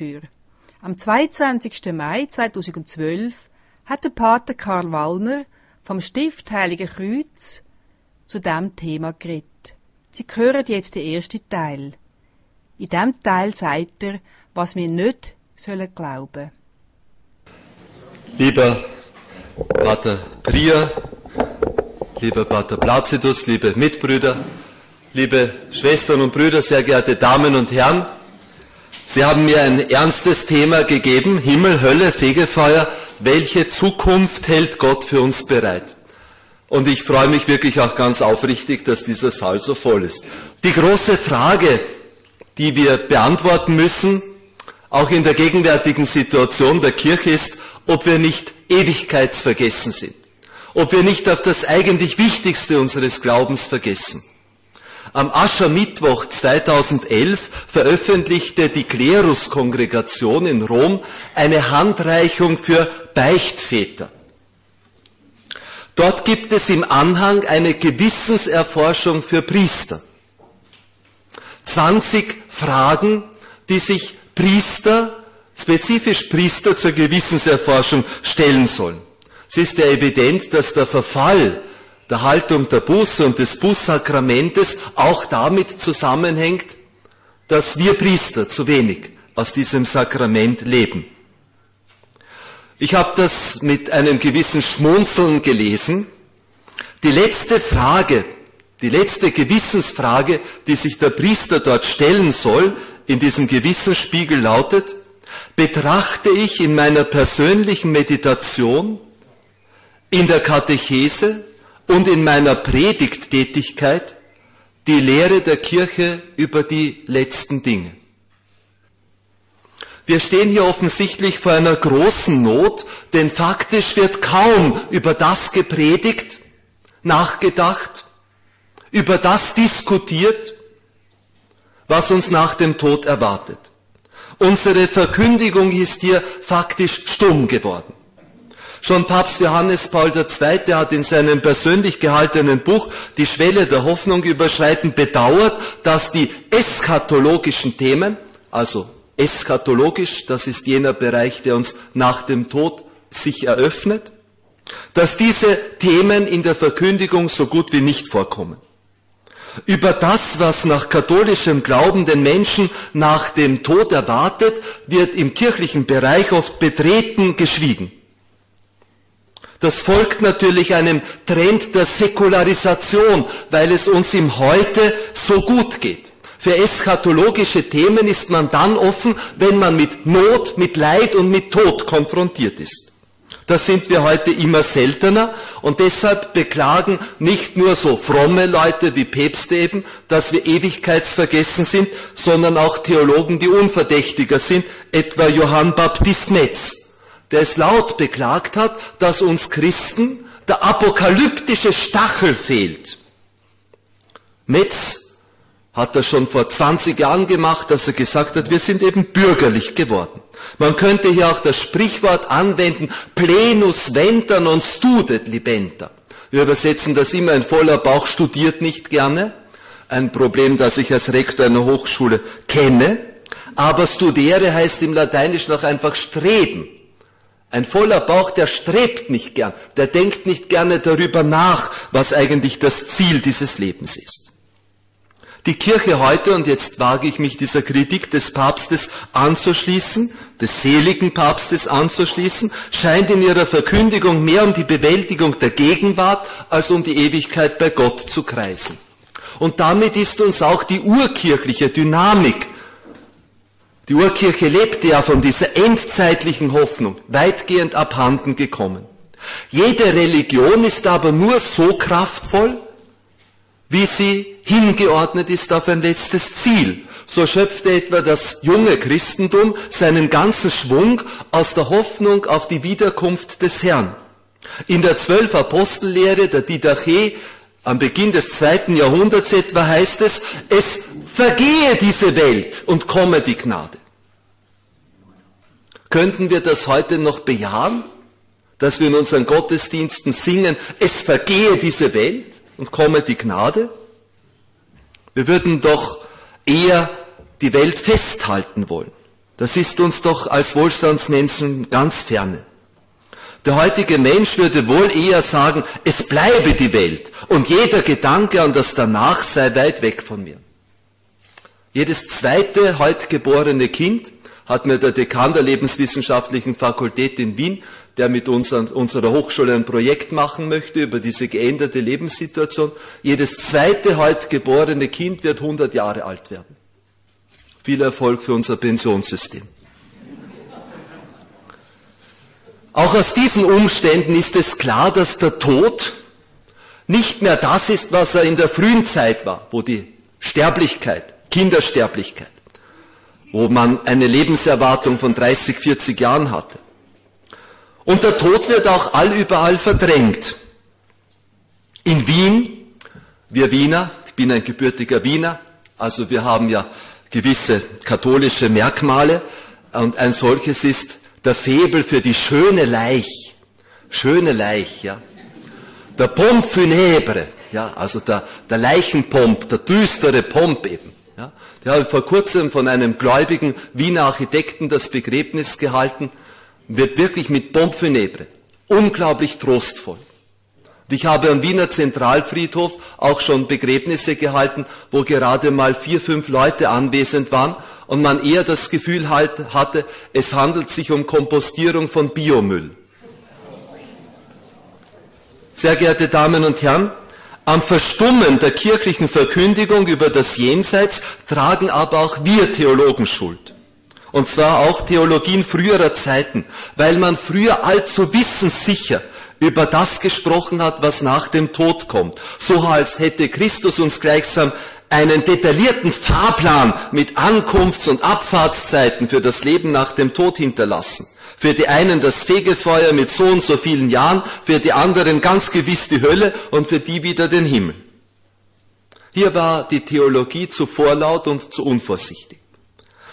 Fegfeuer. Am 22. Mai 2012 hat der Pater Karl Wallner vom Stift Heilige Kreuz zu dem Thema geredet. Sie hören jetzt den ersten Teil. In diesem Teil sagt er, was wir nicht sollen glauben. Lieber Pater Priya, lieber Pater Placidus, liebe Mitbrüder, liebe Schwestern und Brüder, sehr geehrte Damen und Herren, Sie haben mir ein ernstes Thema gegeben, Himmel, Hölle, Fegefeuer. Welche Zukunft hält Gott für uns bereit? Und ich freue mich wirklich auch ganz aufrichtig, dass dieser Saal so voll ist. Die große Frage, die wir beantworten müssen, auch in der gegenwärtigen Situation der Kirche ist, ob wir nicht ewigkeitsvergessen sind. Ob wir nicht auf das eigentlich Wichtigste unseres Glaubens vergessen. Am Aschermittwoch 2011 veröffentlichte die Kleruskongregation in Rom eine Handreichung für Beichtväter. Dort gibt es im Anhang eine Gewissenserforschung für Priester. 20 Fragen, die sich Priester, spezifisch Priester zur Gewissenserforschung stellen sollen. Es ist ja evident, dass der Verfall der Haltung der Buße und des Bußsakramentes auch damit zusammenhängt, dass wir Priester zu wenig aus diesem Sakrament leben. Ich habe das mit einem gewissen Schmunzeln gelesen. Die letzte Frage, die letzte Gewissensfrage, die sich der Priester dort stellen soll, in diesem Gewissensspiegel lautet, betrachte ich in meiner persönlichen Meditation, in der Katechese, und in meiner Predigttätigkeit die Lehre der Kirche über die letzten Dinge. Wir stehen hier offensichtlich vor einer großen Not, denn faktisch wird kaum über das gepredigt, nachgedacht, über das diskutiert, was uns nach dem Tod erwartet. Unsere Verkündigung ist hier faktisch stumm geworden. Schon Papst Johannes Paul II. hat in seinem persönlich gehaltenen Buch Die Schwelle der Hoffnung überschreiten bedauert, dass die eschatologischen Themen, also eschatologisch, das ist jener Bereich, der uns nach dem Tod sich eröffnet, dass diese Themen in der Verkündigung so gut wie nicht vorkommen. Über das, was nach katholischem Glauben den Menschen nach dem Tod erwartet, wird im kirchlichen Bereich oft betreten geschwiegen. Das folgt natürlich einem Trend der Säkularisation, weil es uns im Heute so gut geht. Für eschatologische Themen ist man dann offen, wenn man mit Not, mit Leid und mit Tod konfrontiert ist. Das sind wir heute immer seltener und deshalb beklagen nicht nur so fromme Leute wie Päpste eben, dass wir ewigkeitsvergessen sind, sondern auch Theologen, die unverdächtiger sind, etwa Johann Baptist Metz der es laut beklagt hat, dass uns Christen der apokalyptische Stachel fehlt. Metz hat das schon vor 20 Jahren gemacht, dass er gesagt hat, wir sind eben bürgerlich geworden. Man könnte hier auch das Sprichwort anwenden, plenus venter non studet libenta. Wir übersetzen das immer, ein voller Bauch studiert nicht gerne. Ein Problem, das ich als Rektor einer Hochschule kenne. Aber studere heißt im Lateinischen auch einfach streben. Ein voller Bauch, der strebt nicht gern, der denkt nicht gerne darüber nach, was eigentlich das Ziel dieses Lebens ist. Die Kirche heute, und jetzt wage ich mich dieser Kritik des Papstes anzuschließen, des seligen Papstes anzuschließen, scheint in ihrer Verkündigung mehr um die Bewältigung der Gegenwart als um die Ewigkeit bei Gott zu kreisen. Und damit ist uns auch die urkirchliche Dynamik die Urkirche lebte ja von dieser endzeitlichen Hoffnung weitgehend abhanden gekommen. Jede Religion ist aber nur so kraftvoll, wie sie hingeordnet ist auf ein letztes Ziel. So schöpfte etwa das junge Christentum seinen ganzen Schwung aus der Hoffnung auf die Wiederkunft des Herrn. In der zwölf Apostellehre der Didache am Beginn des zweiten Jahrhunderts etwa heißt es, es vergehe diese Welt und komme die Gnade. Könnten wir das heute noch bejahen? Dass wir in unseren Gottesdiensten singen, es vergehe diese Welt und komme die Gnade? Wir würden doch eher die Welt festhalten wollen. Das ist uns doch als Wohlstandsmenschen ganz ferne. Der heutige Mensch würde wohl eher sagen, es bleibe die Welt und jeder Gedanke an das Danach sei weit weg von mir. Jedes zweite heute geborene Kind hat mir der Dekan der Lebenswissenschaftlichen Fakultät in Wien, der mit uns unserer Hochschule ein Projekt machen möchte über diese geänderte Lebenssituation, jedes zweite heute geborene Kind wird 100 Jahre alt werden. Viel Erfolg für unser Pensionssystem. Auch aus diesen Umständen ist es klar, dass der Tod nicht mehr das ist, was er in der frühen Zeit war, wo die Sterblichkeit, Kindersterblichkeit, wo man eine Lebenserwartung von 30, 40 Jahren hatte. Und der Tod wird auch allüberall verdrängt. In Wien, wir Wiener, ich bin ein gebürtiger Wiener, also wir haben ja gewisse katholische Merkmale und ein solches ist der Febel für die schöne Leich, schöne Leich, ja. Der Pomp funèbre, ja, also der, der Leichenpomp, der düstere Pomp eben. Ja. Der habe vor kurzem von einem gläubigen Wiener Architekten das Begräbnis gehalten, wird wirklich mit Pomp funèbre. Unglaublich trostvoll. Und ich habe am Wiener Zentralfriedhof auch schon Begräbnisse gehalten, wo gerade mal vier, fünf Leute anwesend waren und man eher das Gefühl halt hatte, es handelt sich um Kompostierung von Biomüll. Sehr geehrte Damen und Herren, am Verstummen der kirchlichen Verkündigung über das Jenseits tragen aber auch wir Theologen Schuld. Und zwar auch Theologien früherer Zeiten, weil man früher allzu wissenssicher über das gesprochen hat, was nach dem Tod kommt. So als hätte Christus uns gleichsam einen detaillierten Fahrplan mit Ankunfts- und Abfahrtszeiten für das Leben nach dem Tod hinterlassen. Für die einen das Fegefeuer mit so und so vielen Jahren, für die anderen ganz gewiss die Hölle und für die wieder den Himmel. Hier war die Theologie zu vorlaut und zu unvorsichtig.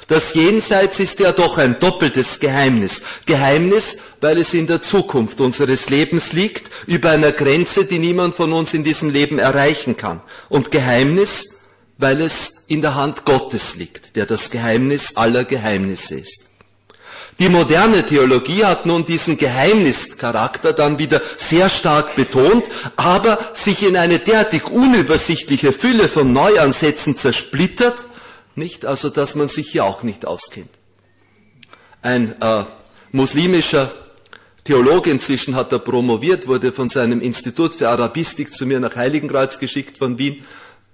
Das Jenseits ist ja doch ein doppeltes Geheimnis. Geheimnis, weil es in der Zukunft unseres Lebens liegt, über einer Grenze, die niemand von uns in diesem Leben erreichen kann. Und Geheimnis, weil es in der Hand Gottes liegt, der das Geheimnis aller Geheimnisse ist. Die moderne Theologie hat nun diesen Geheimnischarakter dann wieder sehr stark betont, aber sich in eine derartig unübersichtliche Fülle von Neuansätzen zersplittert, nicht, also dass man sich hier auch nicht auskennt. Ein äh, muslimischer Theologe, inzwischen hat er promoviert, wurde von seinem Institut für Arabistik zu mir nach Heiligenkreuz geschickt von Wien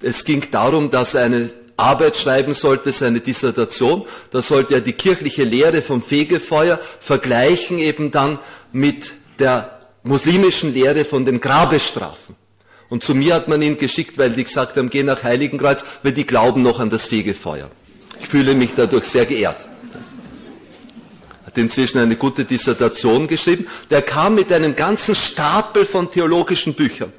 es ging darum, dass er eine Arbeit schreiben sollte, seine Dissertation. Da sollte er die kirchliche Lehre vom Fegefeuer vergleichen eben dann mit der muslimischen Lehre von den Grabestrafen. Und zu mir hat man ihn geschickt, weil die gesagt haben, geh nach Heiligenkreuz, weil die glauben noch an das Fegefeuer. Ich fühle mich dadurch sehr geehrt. Hat inzwischen eine gute Dissertation geschrieben. Der kam mit einem ganzen Stapel von theologischen Büchern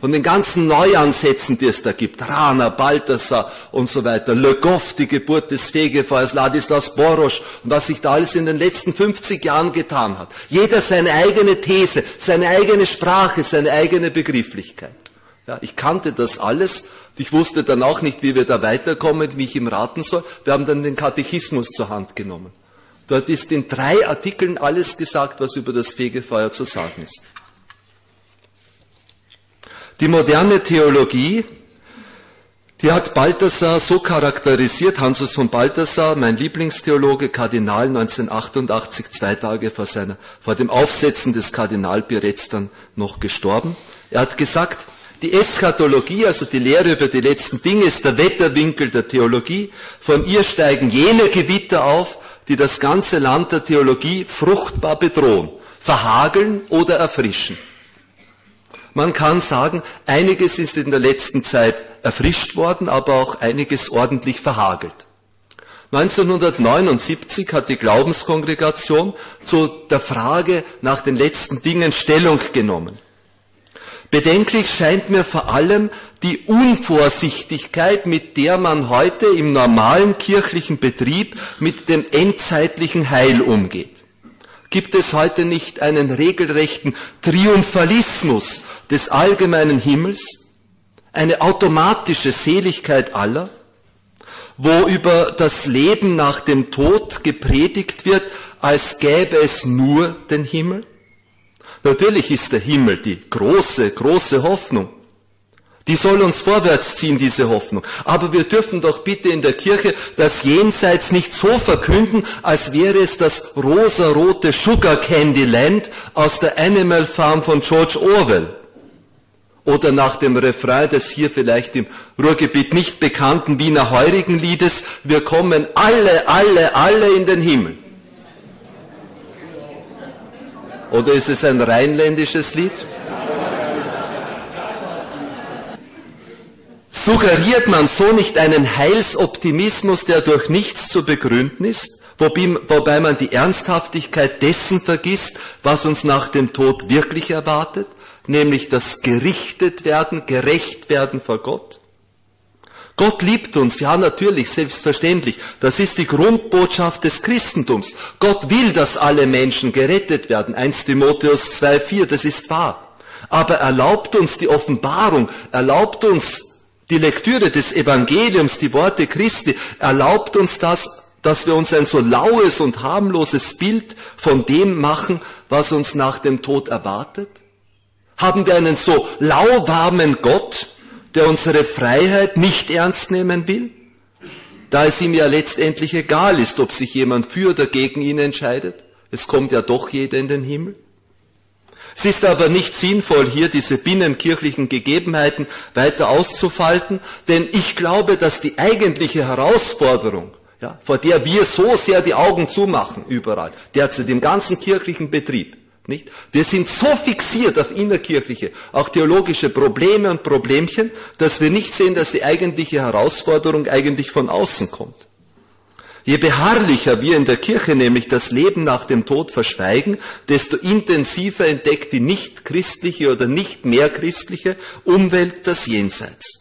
von den ganzen Neuansätzen, die es da gibt, Rana, Balthasar und so weiter, Le Goff, die Geburt des Fegefeuers, Ladislas Borosch und was sich da alles in den letzten 50 Jahren getan hat. Jeder seine eigene These, seine eigene Sprache, seine eigene Begrifflichkeit. Ja, ich kannte das alles. Ich wusste dann auch nicht, wie wir da weiterkommen, wie ich ihm raten soll. Wir haben dann den Katechismus zur Hand genommen. Dort ist in drei Artikeln alles gesagt, was über das Fegefeuer zu sagen ist. Die moderne Theologie, die hat Balthasar so charakterisiert, Hansus von Balthasar, mein Lieblingstheologe, Kardinal 1988, zwei Tage vor, seiner, vor dem Aufsetzen des Kardinalberetts dann noch gestorben. Er hat gesagt, die Eschatologie, also die Lehre über die letzten Dinge, ist der Wetterwinkel der Theologie. Von ihr steigen jene Gewitter auf, die das ganze Land der Theologie fruchtbar bedrohen, verhageln oder erfrischen. Man kann sagen, einiges ist in der letzten Zeit erfrischt worden, aber auch einiges ordentlich verhagelt. 1979 hat die Glaubenskongregation zu der Frage nach den letzten Dingen Stellung genommen. Bedenklich scheint mir vor allem, die Unvorsichtigkeit, mit der man heute im normalen kirchlichen Betrieb mit dem endzeitlichen Heil umgeht. Gibt es heute nicht einen regelrechten Triumphalismus des allgemeinen Himmels, eine automatische Seligkeit aller, wo über das Leben nach dem Tod gepredigt wird, als gäbe es nur den Himmel? Natürlich ist der Himmel die große, große Hoffnung. Die soll uns vorwärts ziehen, diese Hoffnung. Aber wir dürfen doch bitte in der Kirche das Jenseits nicht so verkünden, als wäre es das rosarote Sugar Candy Land aus der Animal Farm von George Orwell. Oder nach dem Refrain des hier vielleicht im Ruhrgebiet nicht bekannten Wiener Heurigenliedes, wir kommen alle, alle, alle in den Himmel. Oder ist es ein rheinländisches Lied? Suggeriert man so nicht einen Heilsoptimismus, der durch nichts zu begründen ist, wobei man die Ernsthaftigkeit dessen vergisst, was uns nach dem Tod wirklich erwartet, nämlich das gerichtet werden, gerecht werden vor Gott? Gott liebt uns, ja natürlich, selbstverständlich. Das ist die Grundbotschaft des Christentums. Gott will, dass alle Menschen gerettet werden. 1 Timotheus 2.4, das ist wahr. Aber erlaubt uns die Offenbarung, erlaubt uns die Lektüre des Evangeliums, die Worte Christi, erlaubt uns das, dass wir uns ein so laues und harmloses Bild von dem machen, was uns nach dem Tod erwartet? Haben wir einen so lauwarmen Gott, der unsere Freiheit nicht ernst nehmen will, da es ihm ja letztendlich egal ist, ob sich jemand für oder gegen ihn entscheidet. Es kommt ja doch jeder in den Himmel. Es ist aber nicht sinnvoll, hier diese binnenkirchlichen Gegebenheiten weiter auszufalten, denn ich glaube, dass die eigentliche Herausforderung, ja, vor der wir so sehr die Augen zumachen, überall, derzeit im ganzen kirchlichen Betrieb, nicht? Wir sind so fixiert auf innerkirchliche, auch theologische Probleme und Problemchen, dass wir nicht sehen, dass die eigentliche Herausforderung eigentlich von außen kommt. Je beharrlicher wir in der Kirche nämlich das Leben nach dem Tod verschweigen, desto intensiver entdeckt die nicht christliche oder nicht mehr christliche Umwelt das Jenseits.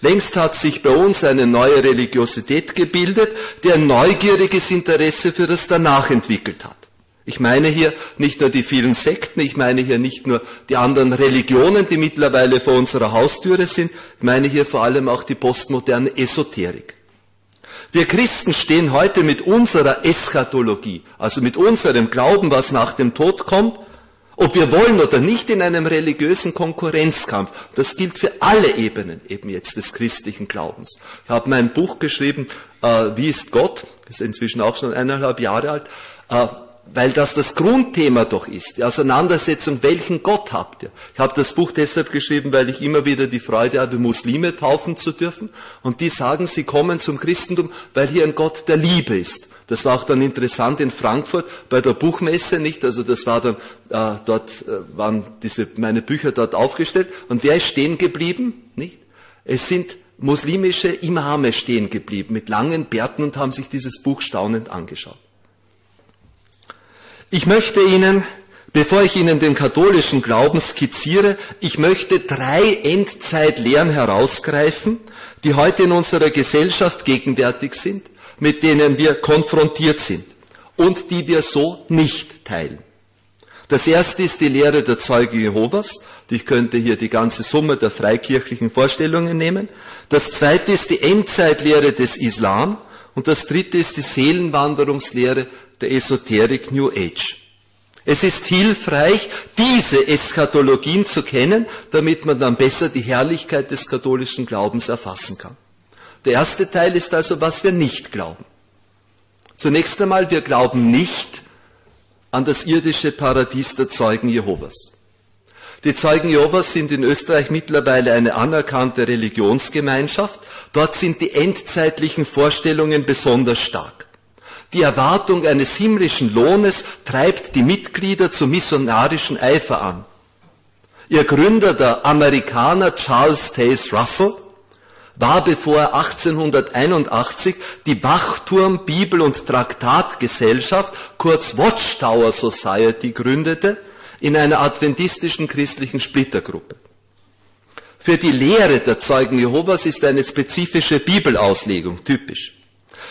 Längst hat sich bei uns eine neue Religiosität gebildet, die ein neugieriges Interesse für das Danach entwickelt hat. Ich meine hier nicht nur die vielen Sekten, ich meine hier nicht nur die anderen Religionen, die mittlerweile vor unserer Haustüre sind, ich meine hier vor allem auch die postmoderne Esoterik. Wir Christen stehen heute mit unserer Eschatologie, also mit unserem Glauben, was nach dem Tod kommt, ob wir wollen oder nicht, in einem religiösen Konkurrenzkampf. Das gilt für alle Ebenen eben jetzt des christlichen Glaubens. Ich habe mein Buch geschrieben, äh, Wie ist Gott? Ist inzwischen auch schon eineinhalb Jahre alt. Äh, weil das das Grundthema doch ist, die Auseinandersetzung, welchen Gott habt ihr? Ich habe das Buch deshalb geschrieben, weil ich immer wieder die Freude habe, Muslime taufen zu dürfen. Und die sagen, sie kommen zum Christentum, weil hier ein Gott der Liebe ist. Das war auch dann interessant in Frankfurt bei der Buchmesse, nicht? Also das war dann, äh, dort äh, waren diese, meine Bücher dort aufgestellt. Und wer ist stehen geblieben? Nicht? Es sind muslimische Imame stehen geblieben mit langen Bärten und haben sich dieses Buch staunend angeschaut. Ich möchte Ihnen, bevor ich Ihnen den katholischen Glauben skizziere, ich möchte drei Endzeitlehren herausgreifen, die heute in unserer Gesellschaft gegenwärtig sind, mit denen wir konfrontiert sind und die wir so nicht teilen. Das erste ist die Lehre der Zeuge Jehovas. Ich könnte hier die ganze Summe der freikirchlichen Vorstellungen nehmen. Das zweite ist die Endzeitlehre des Islam. Und das dritte ist die Seelenwanderungslehre der Esoterik New Age. Es ist hilfreich, diese Eschatologien zu kennen, damit man dann besser die Herrlichkeit des katholischen Glaubens erfassen kann. Der erste Teil ist also, was wir nicht glauben. Zunächst einmal, wir glauben nicht an das irdische Paradies der Zeugen Jehovas. Die Zeugen Jehovas sind in Österreich mittlerweile eine anerkannte Religionsgemeinschaft. Dort sind die endzeitlichen Vorstellungen besonders stark. Die Erwartung eines himmlischen Lohnes treibt die Mitglieder zu missionarischen Eifer an. Ihr Gründer, der Amerikaner Charles Taze Russell, war, bevor er 1881 die Wachturm Bibel- und Traktatgesellschaft, kurz Watchtower Society, gründete, in einer adventistischen christlichen Splittergruppe. Für die Lehre der Zeugen Jehovas ist eine spezifische Bibelauslegung typisch.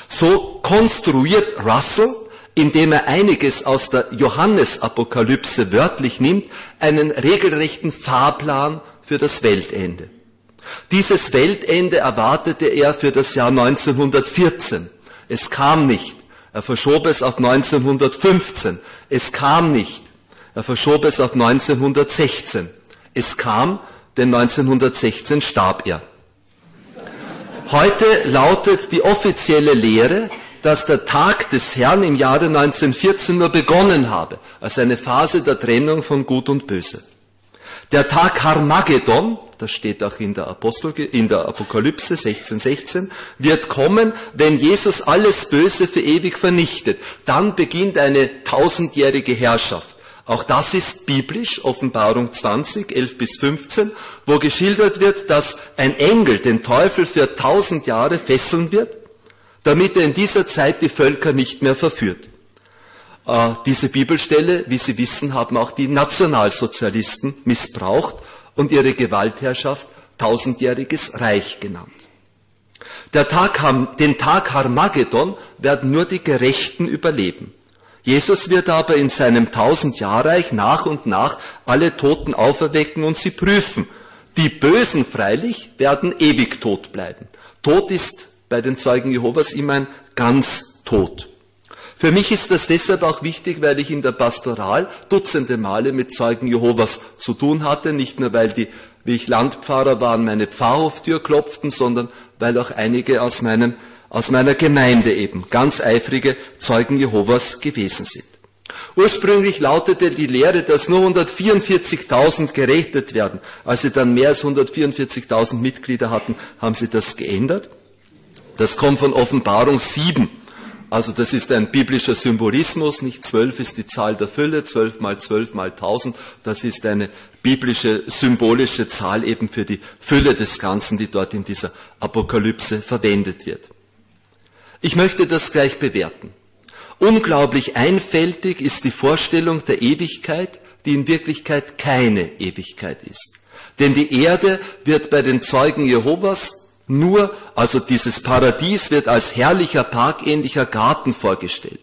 So konstruiert Russell, indem er einiges aus der Johannesapokalypse wörtlich nimmt, einen regelrechten Fahrplan für das Weltende. Dieses Weltende erwartete er für das Jahr 1914. Es kam nicht. Er verschob es auf 1915. Es kam nicht. Er verschob es auf 1916. Es kam, denn 1916 starb er. Heute lautet die offizielle Lehre, dass der Tag des Herrn im Jahre 1914 nur begonnen habe, als eine Phase der Trennung von Gut und Böse. Der Tag Harmageddon, das steht auch in der, Apostel, in der Apokalypse 1616, wird kommen, wenn Jesus alles Böse für ewig vernichtet. Dann beginnt eine tausendjährige Herrschaft. Auch das ist biblisch, Offenbarung 20, 11 bis 15, wo geschildert wird, dass ein Engel den Teufel für tausend Jahre fesseln wird, damit er in dieser Zeit die Völker nicht mehr verführt. Äh, diese Bibelstelle, wie Sie wissen, haben auch die Nationalsozialisten missbraucht und ihre Gewaltherrschaft tausendjähriges Reich genannt. Tag, den Tag Harmageddon werden nur die Gerechten überleben. Jesus wird aber in seinem Tausendjahrreich nach und nach alle Toten auferwecken und sie prüfen. Die Bösen freilich werden ewig tot bleiben. Tod ist bei den Zeugen Jehovas immer ein ganz Tod. Für mich ist das deshalb auch wichtig, weil ich in der Pastoral dutzende Male mit Zeugen Jehovas zu tun hatte, nicht nur weil die, wie ich Landpfarrer war, an meine Pfarrhoftür klopften, sondern weil auch einige aus meinem aus meiner Gemeinde eben ganz eifrige Zeugen Jehovas gewesen sind. Ursprünglich lautete die Lehre, dass nur 144.000 gerechnet werden. Als sie dann mehr als 144.000 Mitglieder hatten, haben sie das geändert. Das kommt von Offenbarung 7. Also das ist ein biblischer Symbolismus, nicht zwölf ist die Zahl der Fülle, zwölf mal zwölf mal tausend, das ist eine biblische, symbolische Zahl eben für die Fülle des Ganzen, die dort in dieser Apokalypse verwendet wird. Ich möchte das gleich bewerten. Unglaublich einfältig ist die Vorstellung der Ewigkeit, die in Wirklichkeit keine Ewigkeit ist. Denn die Erde wird bei den Zeugen Jehovas nur, also dieses Paradies wird als herrlicher parkähnlicher Garten vorgestellt.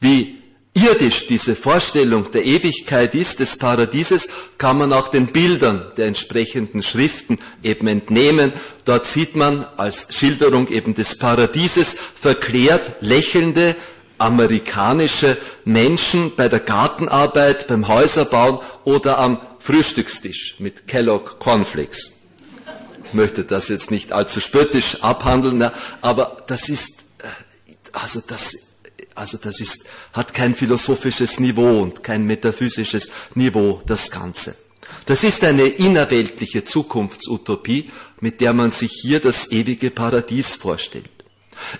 Wie irdisch diese Vorstellung der Ewigkeit ist, des Paradieses, kann man auch den Bildern der entsprechenden Schriften eben entnehmen. Dort sieht man als Schilderung eben des Paradieses verklärt lächelnde amerikanische Menschen bei der Gartenarbeit, beim Häuserbauen oder am Frühstückstisch mit Kellogg Cornflakes. Ich möchte das jetzt nicht allzu spöttisch abhandeln, aber das ist, äh, also das also das ist, hat kein philosophisches Niveau und kein metaphysisches Niveau, das Ganze. Das ist eine innerweltliche Zukunftsutopie, mit der man sich hier das ewige Paradies vorstellt.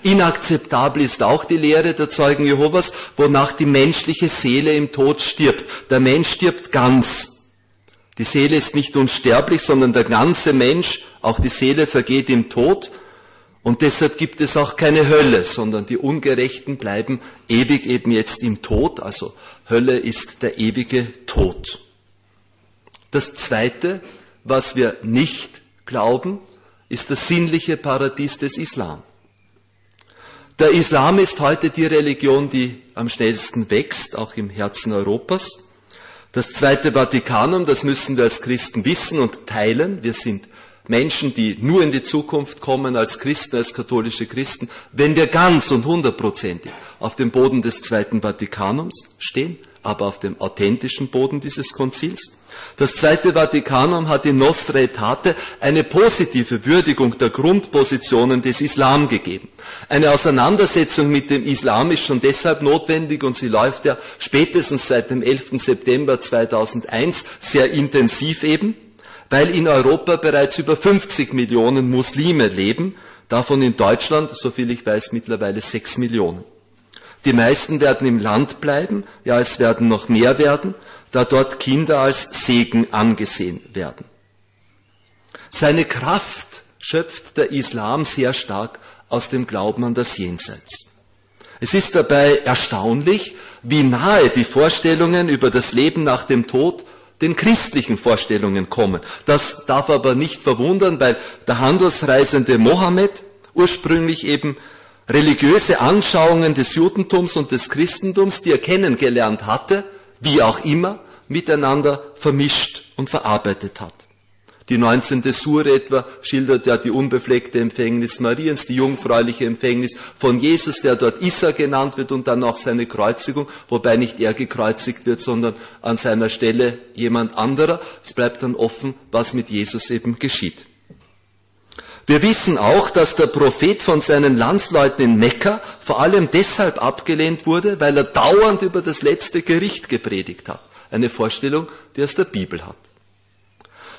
Inakzeptabel ist auch die Lehre der Zeugen Jehovas, wonach die menschliche Seele im Tod stirbt. Der Mensch stirbt ganz. Die Seele ist nicht unsterblich, sondern der ganze Mensch, auch die Seele vergeht im Tod und deshalb gibt es auch keine Hölle, sondern die Ungerechten bleiben ewig eben jetzt im Tod. Also Hölle ist der ewige Tod. Das Zweite, was wir nicht glauben, ist das sinnliche Paradies des Islam. Der Islam ist heute die Religion, die am schnellsten wächst, auch im Herzen Europas. Das Zweite Vatikanum, das müssen wir als Christen wissen und teilen. Wir sind Menschen, die nur in die Zukunft kommen als Christen, als katholische Christen, wenn wir ganz und hundertprozentig auf dem Boden des Zweiten Vatikanums stehen, aber auf dem authentischen Boden dieses Konzils. Das Zweite Vatikanum hat in Nostra Aetate eine positive Würdigung der Grundpositionen des Islam gegeben. Eine Auseinandersetzung mit dem Islam ist schon deshalb notwendig und sie läuft ja spätestens seit dem 11. September 2001 sehr intensiv eben weil in Europa bereits über 50 Millionen Muslime leben, davon in Deutschland, soviel ich weiß, mittlerweile 6 Millionen. Die meisten werden im Land bleiben, ja es werden noch mehr werden, da dort Kinder als Segen angesehen werden. Seine Kraft schöpft der Islam sehr stark aus dem Glauben an das Jenseits. Es ist dabei erstaunlich, wie nahe die Vorstellungen über das Leben nach dem Tod den christlichen Vorstellungen kommen. Das darf aber nicht verwundern, weil der handelsreisende Mohammed ursprünglich eben religiöse Anschauungen des Judentums und des Christentums, die er kennengelernt hatte, wie auch immer, miteinander vermischt und verarbeitet hat. Die 19. Sure etwa schildert ja die unbefleckte Empfängnis Mariens, die jungfräuliche Empfängnis von Jesus, der dort Issa genannt wird und dann auch seine Kreuzigung, wobei nicht er gekreuzigt wird, sondern an seiner Stelle jemand anderer. Es bleibt dann offen, was mit Jesus eben geschieht. Wir wissen auch, dass der Prophet von seinen Landsleuten in Mekka vor allem deshalb abgelehnt wurde, weil er dauernd über das letzte Gericht gepredigt hat. Eine Vorstellung, die aus der Bibel hat.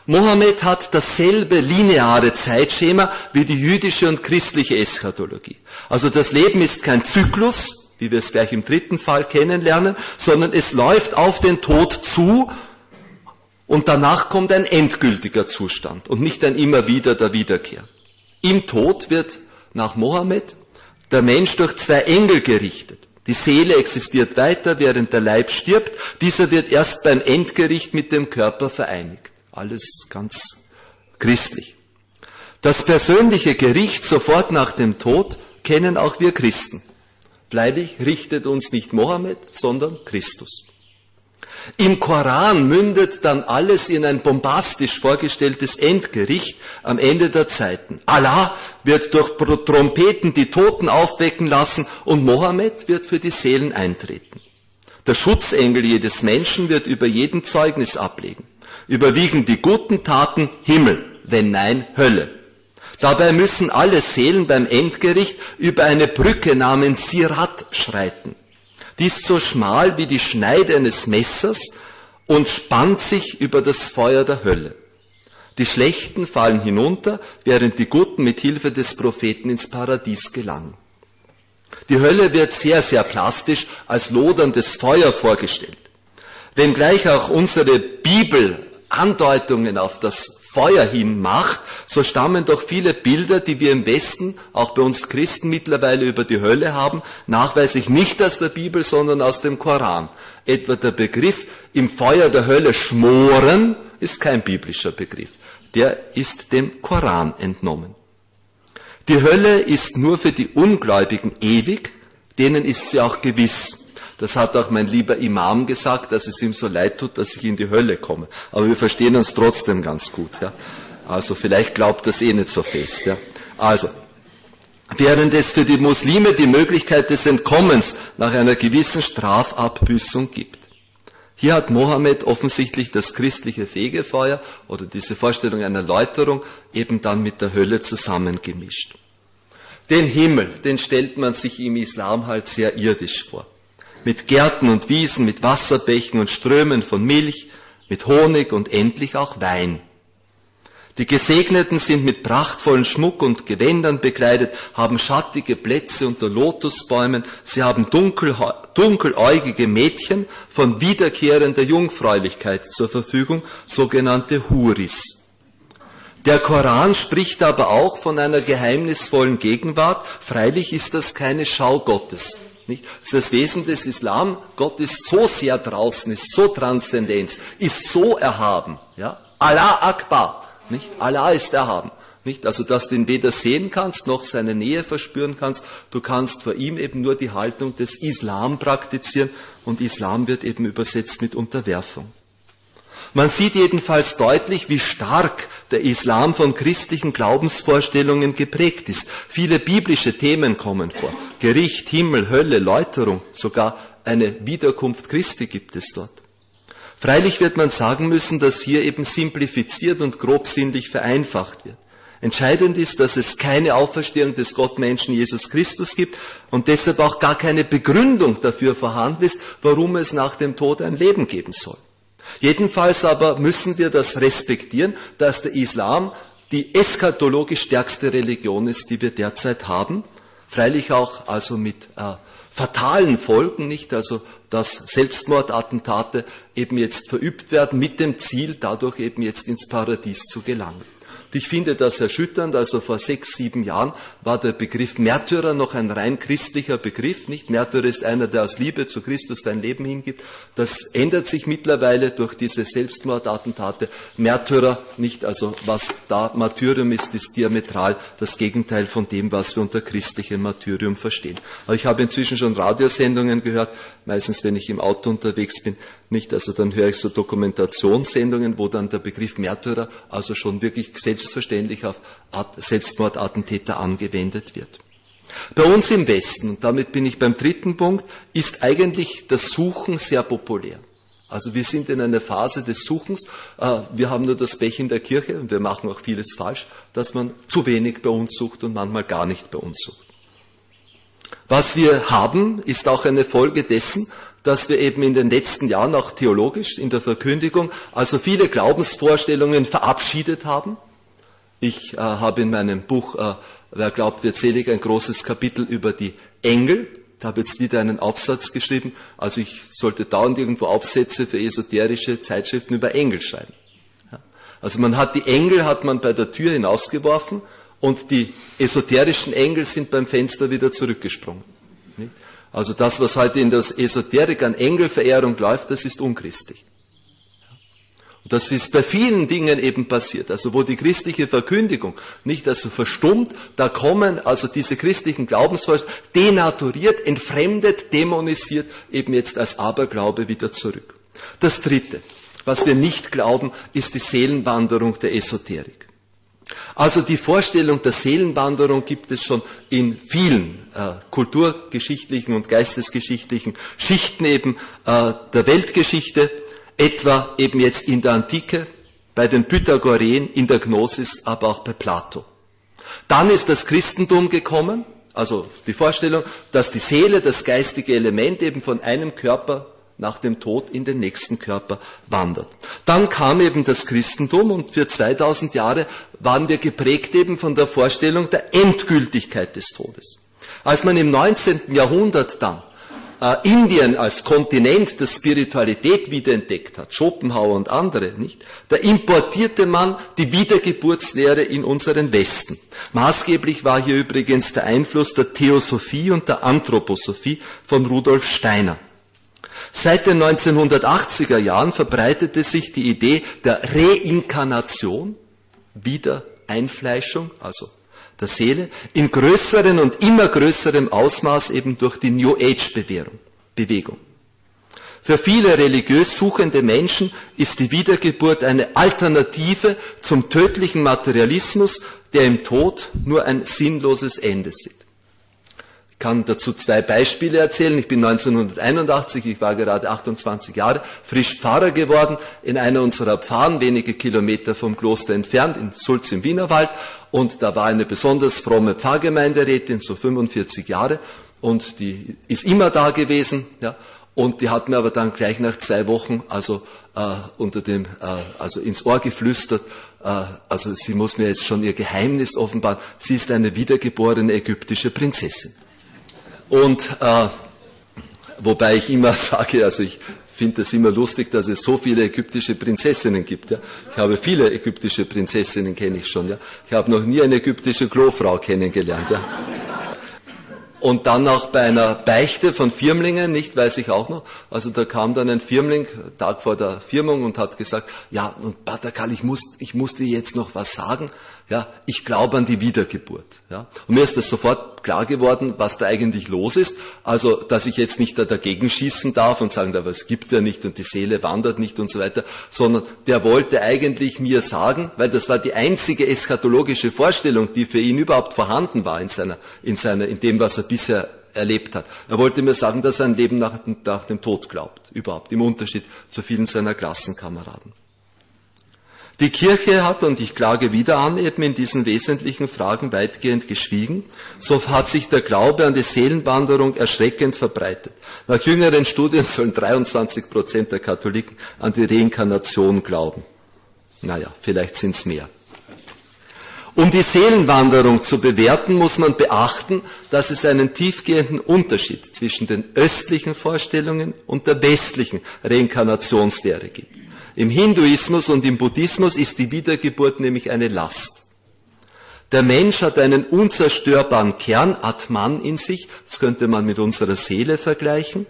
Mohammed hat dasselbe lineare Zeitschema wie die jüdische und christliche Eschatologie. Also das Leben ist kein Zyklus, wie wir es gleich im dritten Fall kennenlernen, sondern es läuft auf den Tod zu und danach kommt ein endgültiger Zustand und nicht ein immer wieder der Wiederkehr. Im Tod wird nach Mohammed der Mensch durch zwei Engel gerichtet. Die Seele existiert weiter, während der Leib stirbt. Dieser wird erst beim Endgericht mit dem Körper vereinigt. Alles ganz christlich. Das persönliche Gericht sofort nach dem Tod kennen auch wir Christen. Freilich richtet uns nicht Mohammed, sondern Christus. Im Koran mündet dann alles in ein bombastisch vorgestelltes Endgericht am Ende der Zeiten. Allah wird durch Trompeten die Toten aufwecken lassen und Mohammed wird für die Seelen eintreten. Der Schutzengel jedes Menschen wird über jeden Zeugnis ablegen überwiegen die guten Taten Himmel, wenn nein Hölle. Dabei müssen alle Seelen beim Endgericht über eine Brücke namens Sirat schreiten. Die ist so schmal wie die Schneide eines Messers und spannt sich über das Feuer der Hölle. Die Schlechten fallen hinunter, während die Guten mit Hilfe des Propheten ins Paradies gelangen. Die Hölle wird sehr, sehr plastisch als loderndes Feuer vorgestellt. Wenngleich auch unsere Bibel Andeutungen auf das Feuer hin macht, so stammen doch viele Bilder, die wir im Westen, auch bei uns Christen mittlerweile über die Hölle haben, nachweislich nicht aus der Bibel, sondern aus dem Koran. Etwa der Begriff im Feuer der Hölle schmoren ist kein biblischer Begriff. Der ist dem Koran entnommen. Die Hölle ist nur für die Ungläubigen ewig, denen ist sie auch gewiss. Das hat auch mein lieber Imam gesagt, dass es ihm so leid tut, dass ich in die Hölle komme. Aber wir verstehen uns trotzdem ganz gut. Ja. Also vielleicht glaubt das eh nicht so fest. Ja. Also, während es für die Muslime die Möglichkeit des Entkommens nach einer gewissen Strafabbüßung gibt. Hier hat Mohammed offensichtlich das christliche Fegefeuer oder diese Vorstellung einer Läuterung eben dann mit der Hölle zusammengemischt. Den Himmel, den stellt man sich im Islam halt sehr irdisch vor mit Gärten und Wiesen, mit Wasserbächen und Strömen von Milch, mit Honig und endlich auch Wein. Die Gesegneten sind mit prachtvollen Schmuck und Gewändern bekleidet, haben schattige Plätze unter Lotusbäumen, sie haben dunkel, dunkeläugige Mädchen von wiederkehrender Jungfräulichkeit zur Verfügung, sogenannte Huris. Der Koran spricht aber auch von einer geheimnisvollen Gegenwart, freilich ist das keine Schau Gottes. Nicht? Das ist das Wesen des Islam. Gott ist so sehr draußen, ist so transzendent, ist so erhaben. Ja? Allah Akbar. Nicht? Allah ist erhaben. Nicht? Also, dass du ihn weder sehen kannst, noch seine Nähe verspüren kannst. Du kannst vor ihm eben nur die Haltung des Islam praktizieren und Islam wird eben übersetzt mit Unterwerfung. Man sieht jedenfalls deutlich, wie stark der Islam von christlichen Glaubensvorstellungen geprägt ist. Viele biblische Themen kommen vor. Gericht, Himmel, Hölle, Läuterung, sogar eine Wiederkunft Christi gibt es dort. Freilich wird man sagen müssen, dass hier eben simplifiziert und grobsinnlich vereinfacht wird. Entscheidend ist, dass es keine Auferstehung des Gottmenschen Jesus Christus gibt und deshalb auch gar keine Begründung dafür vorhanden ist, warum es nach dem Tod ein Leben geben soll. Jedenfalls aber müssen wir das respektieren, dass der Islam die eskatologisch stärkste Religion ist, die wir derzeit haben. Freilich auch also mit äh, fatalen Folgen, nicht? Also, dass Selbstmordattentate eben jetzt verübt werden mit dem Ziel, dadurch eben jetzt ins Paradies zu gelangen. Ich finde das erschütternd. Also vor sechs, sieben Jahren war der Begriff Märtyrer noch ein rein christlicher Begriff. Nicht Märtyrer ist einer, der aus Liebe zu Christus sein Leben hingibt. Das ändert sich mittlerweile durch diese Selbstmordattentate. Märtyrer nicht, also was da Martyrium ist, ist diametral das Gegenteil von dem, was wir unter christlichem Martyrium verstehen. Aber ich habe inzwischen schon Radiosendungen gehört, meistens wenn ich im Auto unterwegs bin, nicht, also dann höre ich so Dokumentationssendungen, wo dann der Begriff Märtyrer also schon wirklich selbstverständlich auf Selbstmordattentäter angewendet wird. Bei uns im Westen, und damit bin ich beim dritten Punkt, ist eigentlich das Suchen sehr populär. Also wir sind in einer Phase des Suchens. Äh, wir haben nur das Pech in der Kirche und wir machen auch vieles falsch, dass man zu wenig bei uns sucht und manchmal gar nicht bei uns sucht. Was wir haben, ist auch eine Folge dessen, dass wir eben in den letzten Jahren auch theologisch in der Verkündigung also viele Glaubensvorstellungen verabschiedet haben. Ich äh, habe in meinem Buch äh, Wer glaubt, wird selig ein großes Kapitel über die Engel. Da habe jetzt wieder einen Aufsatz geschrieben. Also ich sollte dauernd irgendwo Aufsätze für esoterische Zeitschriften über Engel schreiben. Ja. Also man hat die Engel hat man bei der Tür hinausgeworfen und die esoterischen Engel sind beim Fenster wieder zurückgesprungen. Also das, was heute in der Esoterik an Engelverehrung läuft, das ist unchristlich. Und das ist bei vielen Dingen eben passiert. Also wo die christliche Verkündigung nicht also verstummt, da kommen also diese christlichen Glaubensvorstellungen denaturiert, entfremdet, dämonisiert, eben jetzt als Aberglaube wieder zurück. Das Dritte, was wir nicht glauben, ist die Seelenwanderung der Esoterik. Also die Vorstellung der Seelenwanderung gibt es schon in vielen äh, kulturgeschichtlichen und geistesgeschichtlichen Schichten eben äh, der Weltgeschichte, etwa eben jetzt in der Antike, bei den Pythagoreen, in der Gnosis, aber auch bei Plato. Dann ist das Christentum gekommen, also die Vorstellung, dass die Seele, das geistige Element eben von einem Körper nach dem Tod in den nächsten Körper wandert. Dann kam eben das Christentum und für 2000 Jahre waren wir geprägt eben von der Vorstellung der Endgültigkeit des Todes. Als man im 19. Jahrhundert dann äh, Indien als Kontinent der Spiritualität wiederentdeckt hat, Schopenhauer und andere, nicht? Da importierte man die Wiedergeburtslehre in unseren Westen. Maßgeblich war hier übrigens der Einfluss der Theosophie und der Anthroposophie von Rudolf Steiner. Seit den 1980er Jahren verbreitete sich die Idee der Reinkarnation, Wiedereinfleischung, also der Seele, in größerem und immer größerem Ausmaß eben durch die New Age Bewegung. Für viele religiös suchende Menschen ist die Wiedergeburt eine Alternative zum tödlichen Materialismus, der im Tod nur ein sinnloses Ende sieht kann dazu zwei Beispiele erzählen. Ich bin 1981, ich war gerade 28 Jahre, frisch Pfarrer geworden in einer unserer Pfarren, wenige Kilometer vom Kloster entfernt, in Sulz im Wienerwald. Und da war eine besonders fromme Pfarrgemeinderätin, so 45 Jahre, und die ist immer da gewesen. Ja. Und die hat mir aber dann gleich nach zwei Wochen also äh, unter dem äh, also ins Ohr geflüstert. Äh, also sie muss mir jetzt schon ihr Geheimnis offenbaren. Sie ist eine wiedergeborene ägyptische Prinzessin. Und äh, wobei ich immer sage, also ich finde es immer lustig, dass es so viele ägyptische Prinzessinnen gibt. Ja. Ich habe viele ägyptische Prinzessinnen, kenne ich schon. Ja. Ich habe noch nie eine ägyptische Klofrau kennengelernt. Ja. Und dann auch bei einer Beichte von Firmlingen, nicht, weiß ich auch noch. Also da kam dann ein Firmling, Tag vor der Firmung, und hat gesagt, ja, und Pater Karl, ich muss, ich muss dir jetzt noch was sagen. Ja, ich glaube an die Wiedergeburt. Ja. Und mir ist das sofort klar geworden, was da eigentlich los ist. Also, dass ich jetzt nicht da dagegen schießen darf und sagen, da was gibt er nicht und die Seele wandert nicht und so weiter, sondern der wollte eigentlich mir sagen, weil das war die einzige eschatologische Vorstellung, die für ihn überhaupt vorhanden war in seiner, in seiner, in dem, was er bisher erlebt hat. Er wollte mir sagen, dass er ein Leben nach, nach dem Tod glaubt. Überhaupt. Im Unterschied zu vielen seiner Klassenkameraden. Die Kirche hat, und ich klage wieder an, eben in diesen wesentlichen Fragen weitgehend geschwiegen. So hat sich der Glaube an die Seelenwanderung erschreckend verbreitet. Nach jüngeren Studien sollen 23 Prozent der Katholiken an die Reinkarnation glauben. Naja, vielleicht sind es mehr. Um die Seelenwanderung zu bewerten, muss man beachten, dass es einen tiefgehenden Unterschied zwischen den östlichen Vorstellungen und der westlichen Reinkarnationslehre gibt. Im Hinduismus und im Buddhismus ist die Wiedergeburt nämlich eine Last. Der Mensch hat einen unzerstörbaren Kern, Atman in sich, das könnte man mit unserer Seele vergleichen.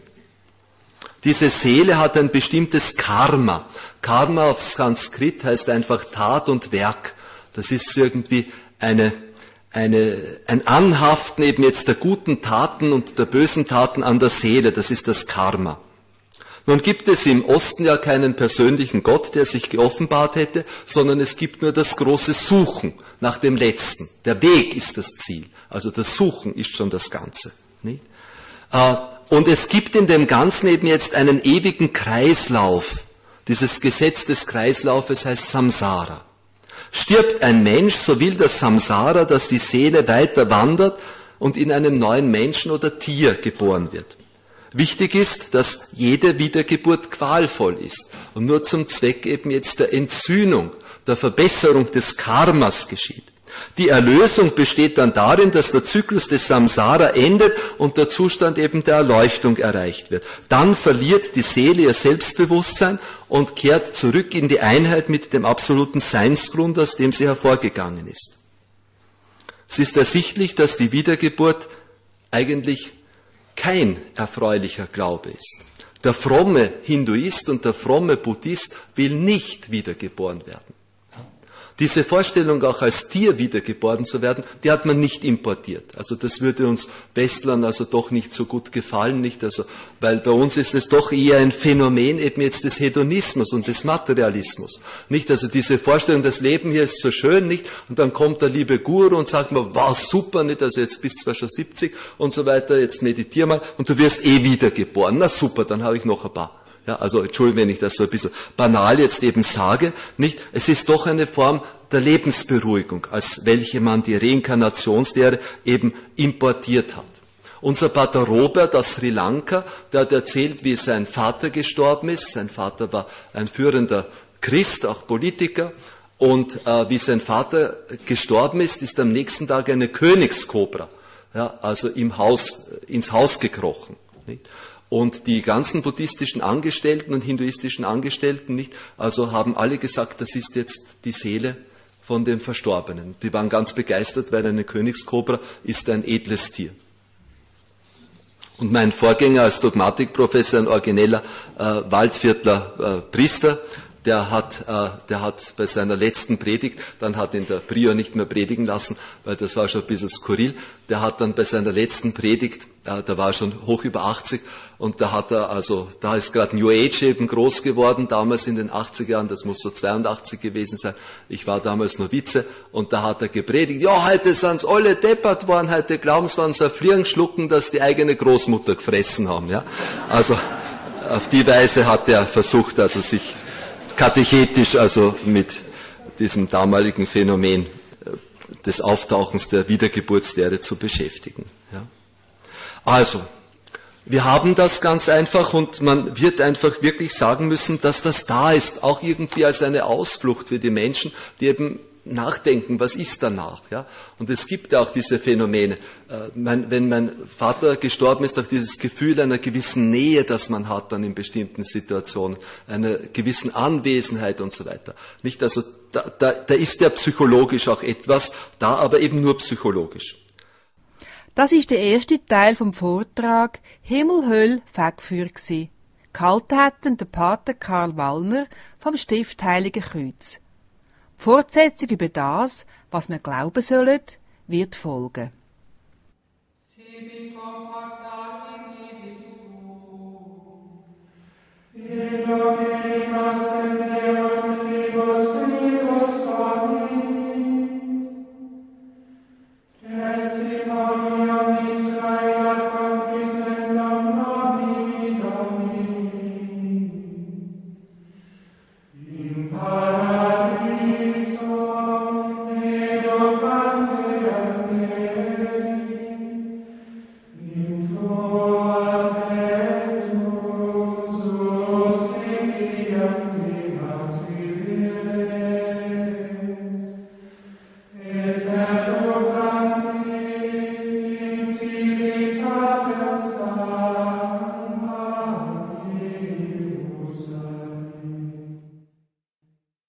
Diese Seele hat ein bestimmtes Karma. Karma auf Sanskrit heißt einfach Tat und Werk. Das ist irgendwie eine, eine, ein Anhaften eben jetzt der guten Taten und der bösen Taten an der Seele. Das ist das Karma. Nun gibt es im Osten ja keinen persönlichen Gott, der sich geoffenbart hätte, sondern es gibt nur das große Suchen nach dem Letzten. Der Weg ist das Ziel. Also das Suchen ist schon das Ganze. Äh, und es gibt in dem Ganzen eben jetzt einen ewigen Kreislauf. Dieses Gesetz des Kreislaufes heißt Samsara. Stirbt ein Mensch, so will das Samsara, dass die Seele weiter wandert und in einem neuen Menschen oder Tier geboren wird. Wichtig ist, dass jede Wiedergeburt qualvoll ist und nur zum Zweck eben jetzt der Entzündung, der Verbesserung des Karmas geschieht. Die Erlösung besteht dann darin, dass der Zyklus des Samsara endet und der Zustand eben der Erleuchtung erreicht wird. Dann verliert die Seele ihr Selbstbewusstsein und kehrt zurück in die Einheit mit dem absoluten Seinsgrund, aus dem sie hervorgegangen ist. Es ist ersichtlich, dass die Wiedergeburt eigentlich kein erfreulicher Glaube ist. Der fromme Hinduist und der fromme Buddhist will nicht wiedergeboren werden. Diese Vorstellung auch als Tier wiedergeboren zu werden, die hat man nicht importiert. Also das würde uns Westlern also doch nicht so gut gefallen, nicht? Also, weil bei uns ist es doch eher ein Phänomen eben jetzt des Hedonismus und des Materialismus. Nicht? Also diese Vorstellung, das Leben hier ist so schön, nicht? Und dann kommt der liebe Guru und sagt mir, wow, super, nicht? Also jetzt bist du zwar schon 70 und so weiter, jetzt meditier mal und du wirst eh wiedergeboren. Na super, dann habe ich noch ein paar. Ja, also Entschuldigung, wenn ich das so ein bisschen banal jetzt eben sage, nicht? Es ist doch eine Form der Lebensberuhigung, als welche man die Reinkarnationslehre eben importiert hat. Unser Pater Robert aus Sri Lanka, der hat erzählt, wie sein Vater gestorben ist. Sein Vater war ein führender Christ, auch Politiker. Und äh, wie sein Vater gestorben ist, ist am nächsten Tag eine Königskobra, ja, also im Haus, ins Haus gekrochen. Nicht? Und die ganzen buddhistischen Angestellten und hinduistischen Angestellten nicht, also haben alle gesagt, das ist jetzt die Seele von dem Verstorbenen. Die waren ganz begeistert, weil eine Königskobra ist ein edles Tier. Und mein Vorgänger als Dogmatikprofessor, ein origineller äh, Waldviertler äh, Priester, der hat, äh, der hat bei seiner letzten Predigt, dann hat ihn der Prior nicht mehr predigen lassen, weil das war schon ein bisschen skurril, der hat dann bei seiner letzten Predigt, äh, da war schon hoch über 80, und da hat er, also, da ist gerade New Age eben groß geworden, damals in den 80er Jahren, das muss so 82 gewesen sein, ich war damals Novize, und da hat er gepredigt, ja, heute sind's alle deppert worden, heute glauben sie, waren sie Fliegen schlucken, dass die eigene Großmutter gefressen haben, ja. Also, auf die Weise hat er versucht, also sich katechetisch also mit diesem damaligen Phänomen äh, des Auftauchens der Wiedergeburtslehre zu beschäftigen. Ja. Also, wir haben das ganz einfach und man wird einfach wirklich sagen müssen, dass das da ist, auch irgendwie als eine Ausflucht für die Menschen, die eben nachdenken, was ist danach. Ja? Und es gibt ja auch diese Phänomene. Äh, wenn mein Vater gestorben ist, auch dieses Gefühl einer gewissen Nähe, das man hat dann in bestimmten Situationen, einer gewissen Anwesenheit und so weiter. Nicht also, da, da, da ist ja psychologisch auch etwas, da aber eben nur psychologisch. Das ist der erste Teil vom Vortrag Himmel, Höll, Fegfeuer gsi. Gehalten hatten der Pater Karl Wallner vom Stift Heilige Kreuz. Fortsetzung über das, was wir glauben sollen, wird folgen. Illo